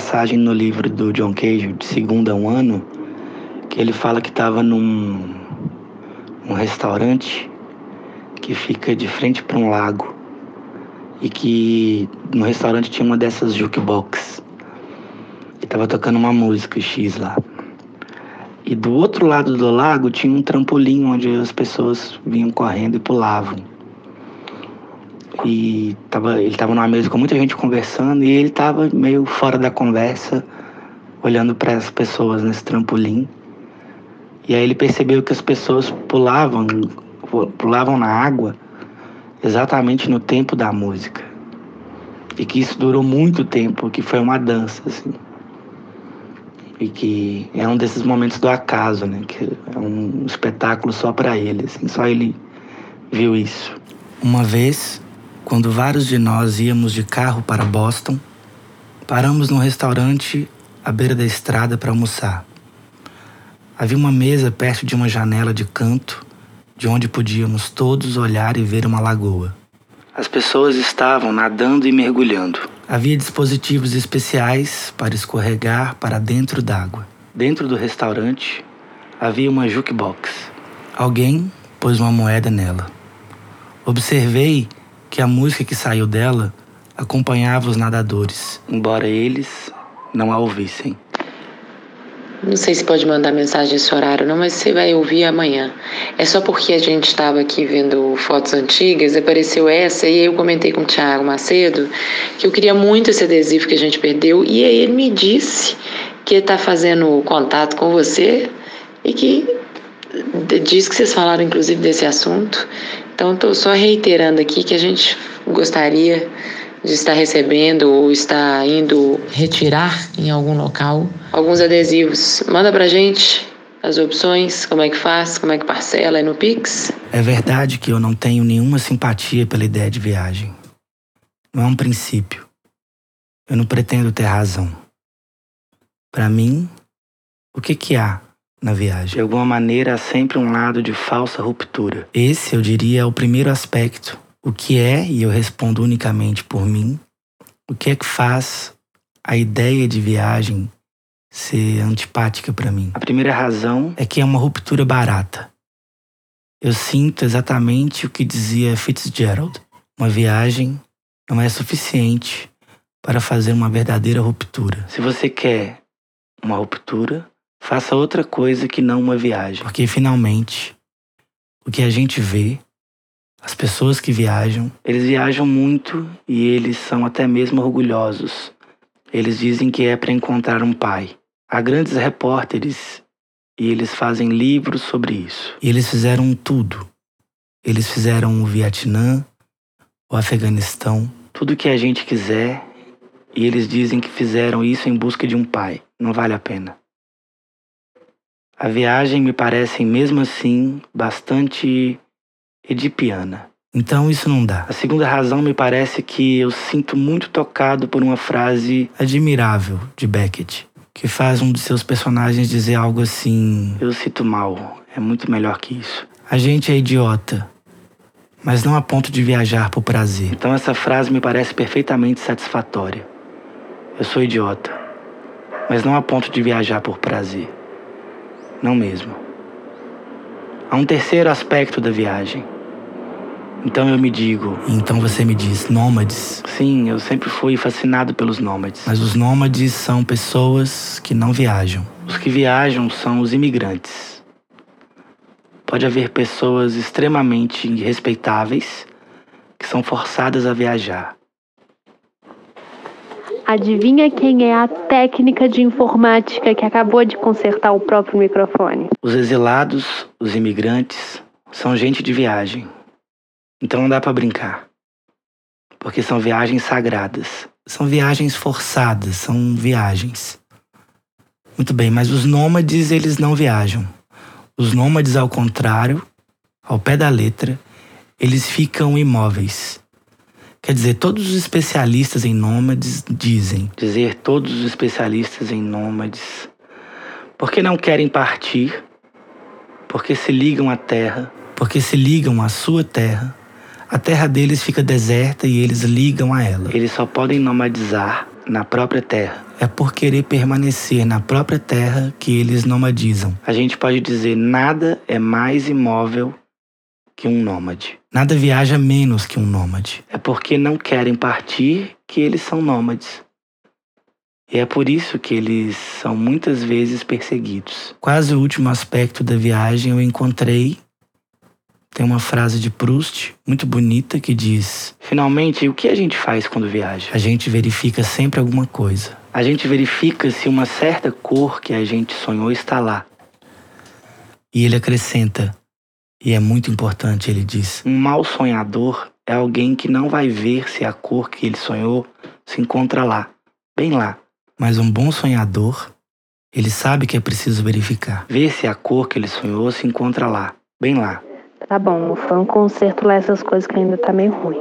Passagem no livro do John Cage, de Segunda a um Ano, que ele fala que estava num um restaurante que fica de frente para um lago e que no restaurante tinha uma dessas jukebox e tava tocando uma música X lá. E do outro lado do lago tinha um trampolim onde as pessoas vinham correndo e pulavam. E tava, ele estava numa mesa com muita gente conversando e ele estava meio fora da conversa, olhando para as pessoas nesse trampolim. E aí ele percebeu que as pessoas pulavam, pulavam na água exatamente no tempo da música. E que isso durou muito tempo, que foi uma dança, assim. E que é um desses momentos do acaso, né? Que é um espetáculo só para ele, assim, só ele viu isso. Uma vez, quando vários de nós íamos de carro para Boston, paramos num restaurante à beira da estrada para almoçar. Havia uma mesa perto de uma janela de canto, de onde podíamos todos olhar e ver uma lagoa. As pessoas estavam nadando e mergulhando. Havia dispositivos especiais para escorregar para dentro d'água. Dentro do restaurante havia uma jukebox. Alguém pôs uma moeda nela. Observei que a música que saiu dela acompanhava os nadadores, embora eles não a ouvissem. Não sei se pode mandar mensagem nesse horário, não, mas você vai ouvir amanhã. É só porque a gente estava aqui vendo fotos antigas, apareceu essa, e aí eu comentei com o Thiago Macedo que eu queria muito esse adesivo que a gente perdeu, e aí ele me disse que está fazendo contato com você e que diz que vocês falaram inclusive desse assunto. Então, estou só reiterando aqui que a gente gostaria de estar recebendo ou estar indo retirar em algum local alguns adesivos. Manda pra gente as opções, como é que faz, como é que parcela é no Pix. É verdade que eu não tenho nenhuma simpatia pela ideia de viagem. Não é um princípio. Eu não pretendo ter razão. Para mim, o que que há na viagem. De alguma maneira há sempre um lado de falsa ruptura. Esse, eu diria, é o primeiro aspecto. O que é, e eu respondo unicamente por mim, o que é que faz a ideia de viagem ser antipática para mim? A primeira razão é que é uma ruptura barata. Eu sinto exatamente o que dizia Fitzgerald. Uma viagem não é suficiente para fazer uma verdadeira ruptura. Se você quer uma ruptura, Faça outra coisa que não uma viagem. Porque finalmente, o que a gente vê, as pessoas que viajam, eles viajam muito e eles são até mesmo orgulhosos. Eles dizem que é para encontrar um pai. Há grandes repórteres e eles fazem livros sobre isso. E eles fizeram tudo. Eles fizeram o Vietnã, o Afeganistão, tudo que a gente quiser, e eles dizem que fizeram isso em busca de um pai. Não vale a pena. A viagem me parece, mesmo assim, bastante edipiana. Então isso não dá. A segunda razão me parece que eu sinto muito tocado por uma frase admirável de Beckett, que faz um de seus personagens dizer algo assim: Eu sinto mal, é muito melhor que isso. A gente é idiota, mas não a ponto de viajar por prazer. Então essa frase me parece perfeitamente satisfatória. Eu sou idiota, mas não a ponto de viajar por prazer. Não mesmo. Há um terceiro aspecto da viagem. Então eu me digo. Então você me diz, nômades? Sim, eu sempre fui fascinado pelos nômades. Mas os nômades são pessoas que não viajam. Os que viajam são os imigrantes. Pode haver pessoas extremamente respeitáveis que são forçadas a viajar. Adivinha quem é a técnica de informática que acabou de consertar o próprio microfone? Os exilados, os imigrantes, são gente de viagem. Então não dá para brincar. Porque são viagens sagradas. São viagens forçadas, são viagens. Muito bem, mas os nômades, eles não viajam. Os nômades, ao contrário, ao pé da letra, eles ficam imóveis. Quer dizer, todos os especialistas em nômades dizem. Dizer todos os especialistas em nômades. Porque não querem partir, porque se ligam à terra, porque se ligam à sua terra. A terra deles fica deserta e eles ligam a ela. Eles só podem nomadizar na própria terra. É por querer permanecer na própria terra que eles nomadizam. A gente pode dizer nada é mais imóvel que um nômade. Nada viaja menos que um nômade. É porque não querem partir que eles são nômades. E é por isso que eles são muitas vezes perseguidos. Quase o último aspecto da viagem eu encontrei. Tem uma frase de Proust muito bonita que diz: Finalmente, o que a gente faz quando viaja? A gente verifica sempre alguma coisa. A gente verifica se uma certa cor que a gente sonhou está lá. E ele acrescenta: E é muito importante, ele diz: Um mau sonhador é alguém que não vai ver se a cor que ele sonhou se encontra lá, bem lá. Mas um bom sonhador, ele sabe que é preciso verificar. Ver se a cor que ele sonhou se encontra lá, bem lá. Tá bom, foi um conserto lá essas coisas que ainda tá meio ruim.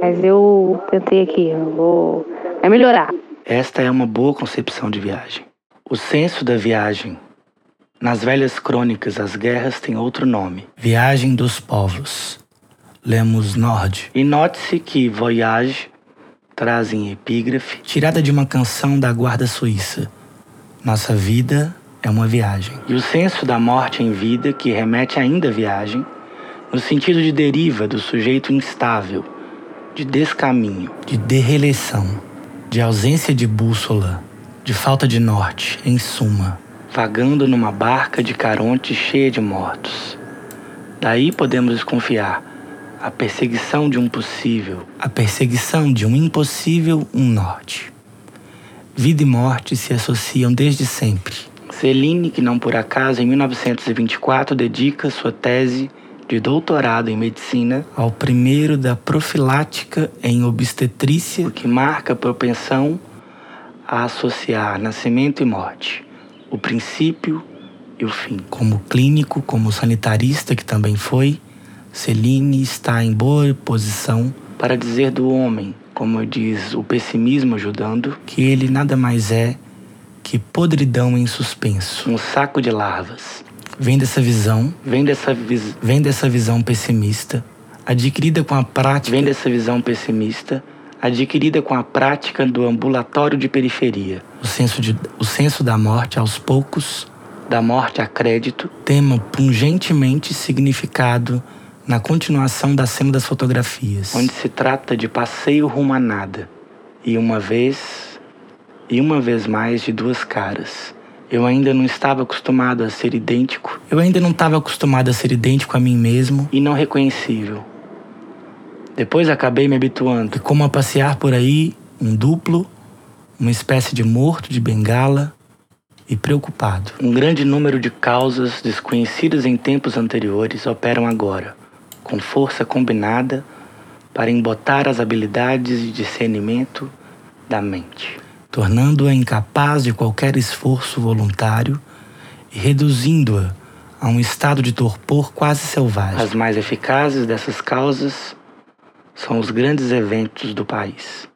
Mas eu tentei aqui, eu vou. Vai melhorar. Esta é uma boa concepção de viagem. O senso da viagem. Nas velhas crônicas, as guerras têm outro nome: Viagem dos Povos. Lemos Nord. E note-se que voyage traz em epígrafe, tirada de uma canção da Guarda Suíça. Nossa vida é uma viagem. E o senso da morte em vida que remete ainda à viagem, no sentido de deriva do sujeito instável, de descaminho, de derreleção, de ausência de bússola, de falta de norte, em suma, vagando numa barca de Caronte cheia de mortos. Daí podemos desconfiar a perseguição de um possível, a perseguição de um impossível, um norte. Vida e morte se associam desde sempre. Celine, que não por acaso em 1924 dedica sua tese de doutorado em medicina ao primeiro da profilática em obstetrícia, o que marca a propensão a associar nascimento e morte, o princípio e o fim. Como clínico, como sanitarista que também foi, Celine está em boa posição para dizer do homem, como diz o pessimismo ajudando, que ele nada mais é que podridão em suspenso, um saco de larvas. Vem dessa visão, vem dessa, vis vem dessa visão pessimista, adquirida com a prática, vem dessa visão pessimista, adquirida com a prática do ambulatório de periferia. O senso, de, o senso da morte aos poucos, da morte a crédito, tema pungentemente significado na continuação da cena das fotografias, onde se trata de passeio rumo a nada, e uma vez, e uma vez mais de duas caras. Eu ainda não estava acostumado a ser idêntico. Eu ainda não estava acostumado a ser idêntico a mim mesmo e não reconhecível. Depois acabei me habituando. E como a passear por aí, um duplo, uma espécie de morto de bengala e preocupado. Um grande número de causas desconhecidas em tempos anteriores operam agora com força combinada para embotar as habilidades de discernimento da mente, tornando-a incapaz de qualquer esforço voluntário e reduzindo-a a um estado de torpor quase selvagem. As mais eficazes dessas causas são os grandes eventos do país,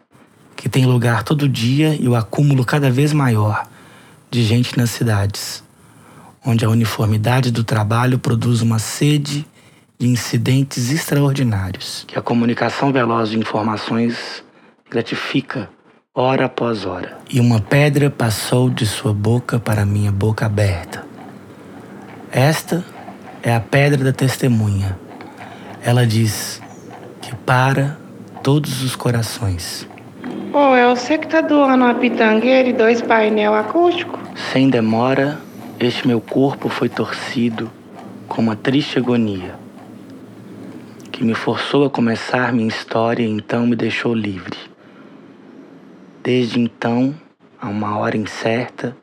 que têm lugar todo dia e o acúmulo cada vez maior de gente nas cidades, onde a uniformidade do trabalho produz uma sede de incidentes extraordinários que a comunicação veloz de informações gratifica hora após hora. E uma pedra passou de sua boca para minha boca aberta. Esta é a pedra da testemunha. Ela diz que para todos os corações. Oh, é você que tá doando uma pitangueira e dois painel acústico? Sem demora, este meu corpo foi torcido com uma triste agonia que me forçou a começar minha história e então me deixou livre. Desde então, a uma hora incerta,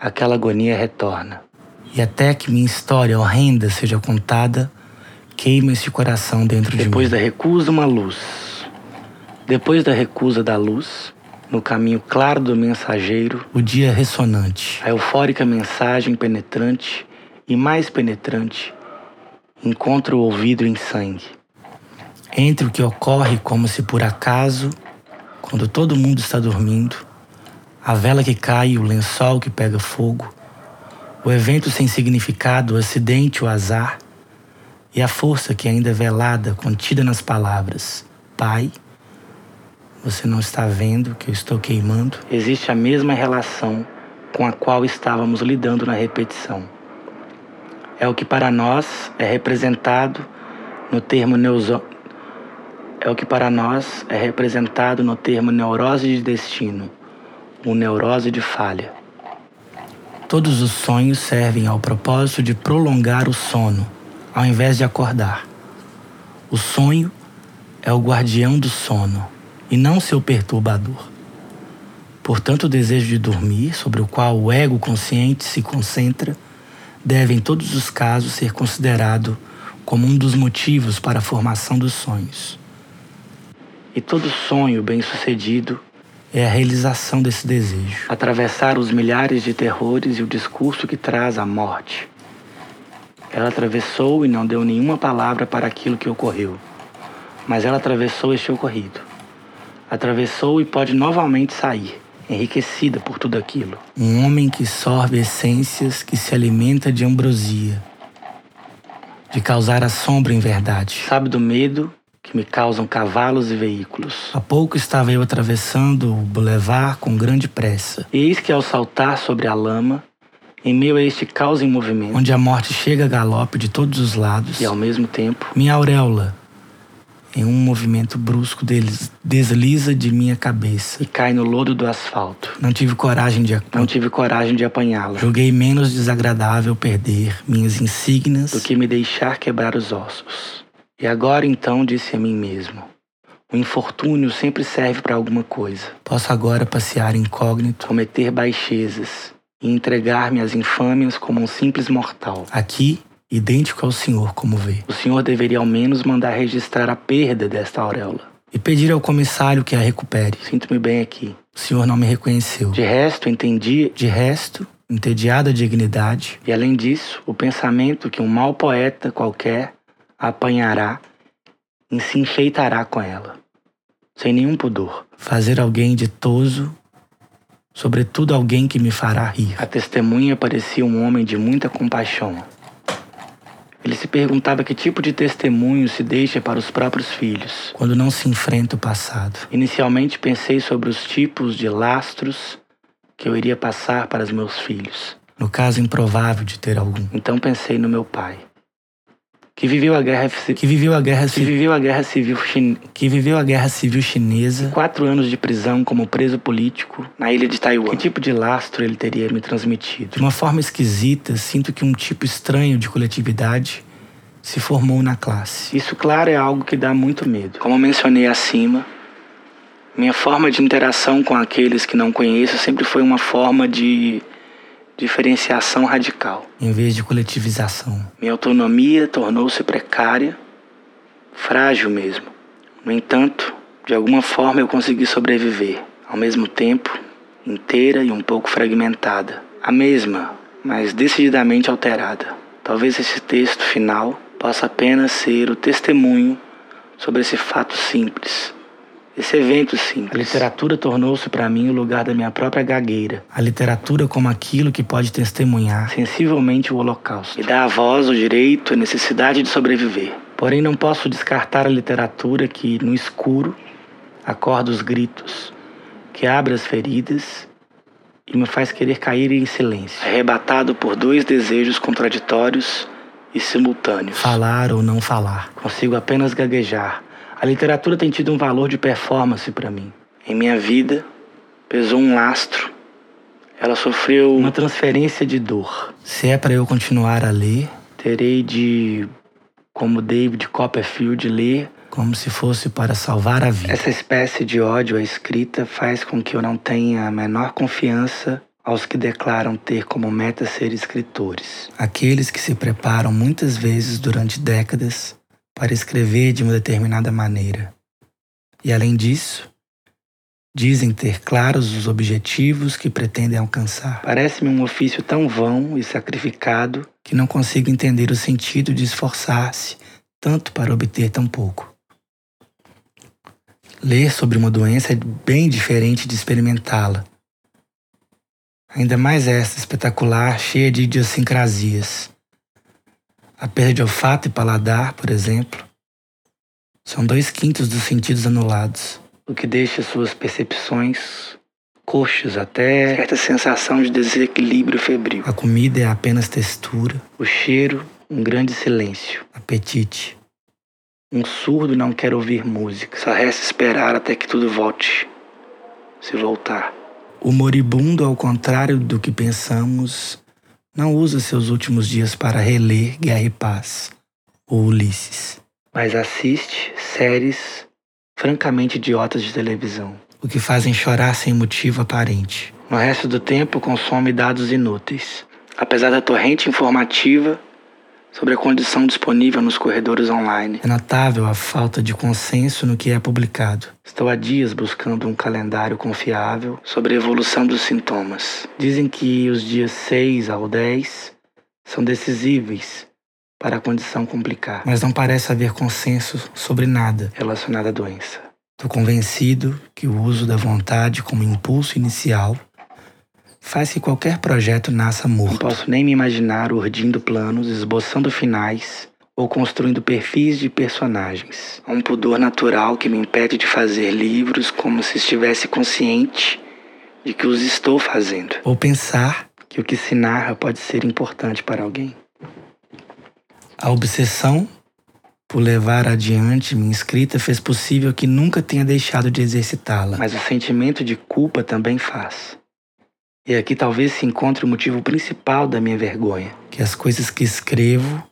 aquela agonia retorna. E até que minha história horrenda seja contada, queima esse coração dentro Depois de mim. Depois da recusa, uma luz. Depois da recusa da luz, no caminho claro do mensageiro, o dia ressonante, a eufórica mensagem penetrante e mais penetrante encontra o ouvido em sangue entre o que ocorre como se por acaso, quando todo mundo está dormindo, a vela que cai, o lençol que pega fogo, o evento sem significado, o acidente, o azar, e a força que ainda é velada, contida nas palavras: Pai, Você não está vendo que eu estou queimando? Existe a mesma relação com a qual estávamos lidando na repetição. É o que para nós é representado no termo neuzo... é o que para nós é representado no termo neurose de destino, ou neurose de falha. Todos os sonhos servem ao propósito de prolongar o sono, ao invés de acordar. O sonho é o guardião do sono e não seu perturbador. Portanto, o desejo de dormir, sobre o qual o ego consciente se concentra, deve em todos os casos ser considerado como um dos motivos para a formação dos sonhos. E todo sonho bem-sucedido é a realização desse desejo. Atravessar os milhares de terrores e o discurso que traz a morte. Ela atravessou e não deu nenhuma palavra para aquilo que ocorreu. Mas ela atravessou este ocorrido. Atravessou e pode novamente sair, enriquecida por tudo aquilo. Um homem que sorve essências, que se alimenta de ambrosia, de causar assombro em verdade. Sabe do medo que me causam cavalos e veículos. Há pouco estava eu atravessando o boulevard com grande pressa. Eis que ao saltar sobre a lama, em meio a este caos em movimento, onde a morte chega a galope de todos os lados, e ao mesmo tempo, minha auréola, em um movimento brusco deles, desliza de minha cabeça e cai no lodo do asfalto. Não tive coragem de não tive coragem de apanhá-la. Julguei menos desagradável perder minhas insígnias do que me deixar quebrar os ossos. E agora então disse a mim mesmo: o infortúnio sempre serve para alguma coisa. Posso agora passear incógnito, cometer baixezas e entregar-me às infâmias como um simples mortal. Aqui, idêntico ao senhor, como vê. O senhor deveria ao menos mandar registrar a perda desta auréola. E pedir ao comissário que a recupere. Sinto-me bem aqui. O senhor não me reconheceu. De resto, entendi. De resto, entediada a dignidade. E além disso, o pensamento que um mau poeta qualquer apanhará e se enfeitará com ela, sem nenhum pudor. Fazer alguém ditoso, sobretudo alguém que me fará rir. A testemunha parecia um homem de muita compaixão. Ele se perguntava que tipo de testemunho se deixa para os próprios filhos, quando não se enfrenta o passado. Inicialmente pensei sobre os tipos de lastros que eu iria passar para os meus filhos, no caso improvável de ter algum. Então pensei no meu pai que viveu a guerra que viveu a guerra que viveu a guerra civil chin, que viveu a guerra civil chinesa. Quatro anos de prisão como preso político na ilha de Taiwan. Que tipo de lastro ele teria me transmitido? De uma forma esquisita sinto que um tipo estranho de coletividade se formou na classe. Isso claro é algo que dá muito medo. Como mencionei acima minha forma de interação com aqueles que não conheço sempre foi uma forma de diferenciação radical. Em vez de coletivização. Minha autonomia tornou-se precária, frágil mesmo. No entanto, de alguma forma eu consegui sobreviver, ao mesmo tempo, inteira e um pouco fragmentada. A mesma, mas decididamente alterada. Talvez esse texto final possa apenas ser o testemunho sobre esse fato simples esse evento simples. A literatura tornou-se para mim o lugar da minha própria gagueira. A literatura como aquilo que pode testemunhar sensivelmente o holocausto. E dá a voz, o direito, a necessidade de sobreviver. Porém, não posso descartar a literatura que, no escuro, acorda os gritos, que abre as feridas e me faz querer cair em silêncio, arrebatado por dois desejos contraditórios e simultâneos. Falar ou não falar. Consigo apenas gaguejar, a literatura tem tido um valor de performance para mim. Em minha vida, pesou um lastro. Ela sofreu uma transferência de dor. Se é para eu continuar a ler, terei de, como David Copperfield, ler como se fosse para salvar a vida. Essa espécie de ódio à escrita faz com que eu não tenha a menor confiança aos que declaram ter como meta ser escritores. Aqueles que se preparam muitas vezes durante décadas para escrever de uma determinada maneira. E além disso, dizem ter claros os objetivos que pretendem alcançar. Parece-me um ofício tão vão e sacrificado que não consigo entender o sentido de esforçar-se tanto para obter tão pouco. Ler sobre uma doença é bem diferente de experimentá-la. Ainda mais esta espetacular, cheia de idiosincrasias. A perda de olfato e paladar, por exemplo, são dois quintos dos sentidos anulados. o que deixa suas percepções coxas até certa sensação de desequilíbrio febril. A comida é apenas textura, o cheiro, um grande silêncio, apetite. Um surdo não quer ouvir música, só resta esperar até que tudo volte, se voltar. O moribundo, ao contrário do que pensamos, não usa seus últimos dias para reler Guerra e Paz ou Ulisses, mas assiste séries francamente idiotas de televisão, o que fazem chorar sem motivo aparente. No resto do tempo, consome dados inúteis. Apesar da torrente informativa, sobre a condição disponível nos corredores online. É notável a falta de consenso no que é publicado. Estou há dias buscando um calendário confiável sobre a evolução dos sintomas. Dizem que os dias 6 ao 10 são decisíveis para a condição complicar, mas não parece haver consenso sobre nada relacionado à doença. Estou convencido que o uso da vontade como impulso inicial faz que qualquer projeto nasça morto. Não posso nem me imaginar urdindo planos, esboçando finais ou construindo perfis de personagens. Há um pudor natural que me impede de fazer livros como se estivesse consciente de que os estou fazendo. Ou pensar que o que se narra pode ser importante para alguém. A obsessão por levar adiante minha escrita fez possível que nunca tenha deixado de exercitá-la. Mas o sentimento de culpa também faz. E aqui talvez se encontre o motivo principal da minha vergonha: que as coisas que escrevo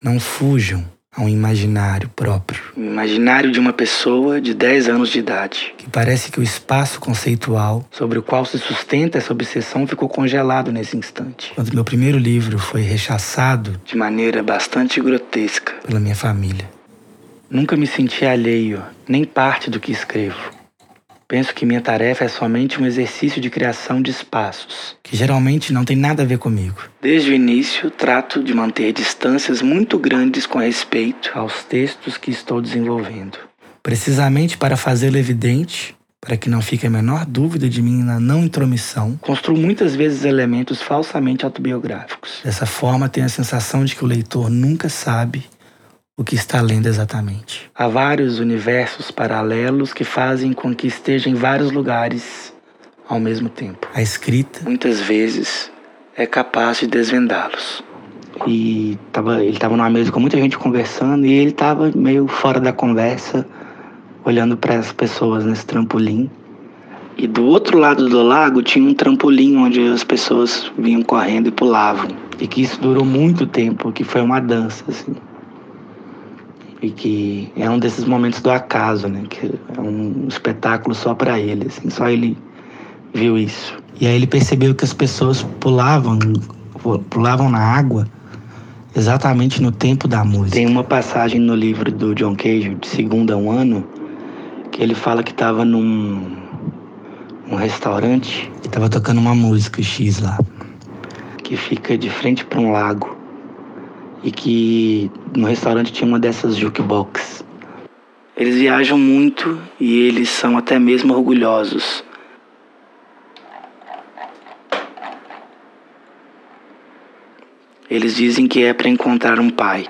não fujam a um imaginário próprio. O imaginário de uma pessoa de 10 anos de idade. Que parece que o espaço conceitual sobre o qual se sustenta essa obsessão ficou congelado nesse instante. Quando meu primeiro livro foi rechaçado de maneira bastante grotesca pela minha família. Nunca me senti alheio, nem parte do que escrevo. Penso que minha tarefa é somente um exercício de criação de espaços, que geralmente não tem nada a ver comigo. Desde o início, trato de manter distâncias muito grandes com respeito aos textos que estou desenvolvendo. Precisamente para fazê-lo evidente, para que não fique a menor dúvida de minha não intromissão, construo muitas vezes elementos falsamente autobiográficos. Dessa forma, tenho a sensação de que o leitor nunca sabe o que está lendo exatamente. Há vários universos paralelos que fazem com que esteja em vários lugares ao mesmo tempo. A escrita, muitas vezes, é capaz de desvendá-los. E tava, ele estava numa mesa com muita gente conversando e ele estava meio fora da conversa, olhando para as pessoas nesse trampolim. E do outro lado do lago tinha um trampolim onde as pessoas vinham correndo e pulavam. E que isso durou muito tempo, que foi uma dança, assim e que é um desses momentos do acaso, né? Que é um espetáculo só para ele, assim, só ele viu isso. E aí ele percebeu que as pessoas pulavam, pulavam na água exatamente no tempo da música. Tem uma passagem no livro do John Cage, de Segunda um Ano, que ele fala que estava num um restaurante e estava tocando uma música X lá, que fica de frente para um lago e que no restaurante tinha uma dessas jukebox. Eles viajam muito e eles são até mesmo orgulhosos. Eles dizem que é para encontrar um pai.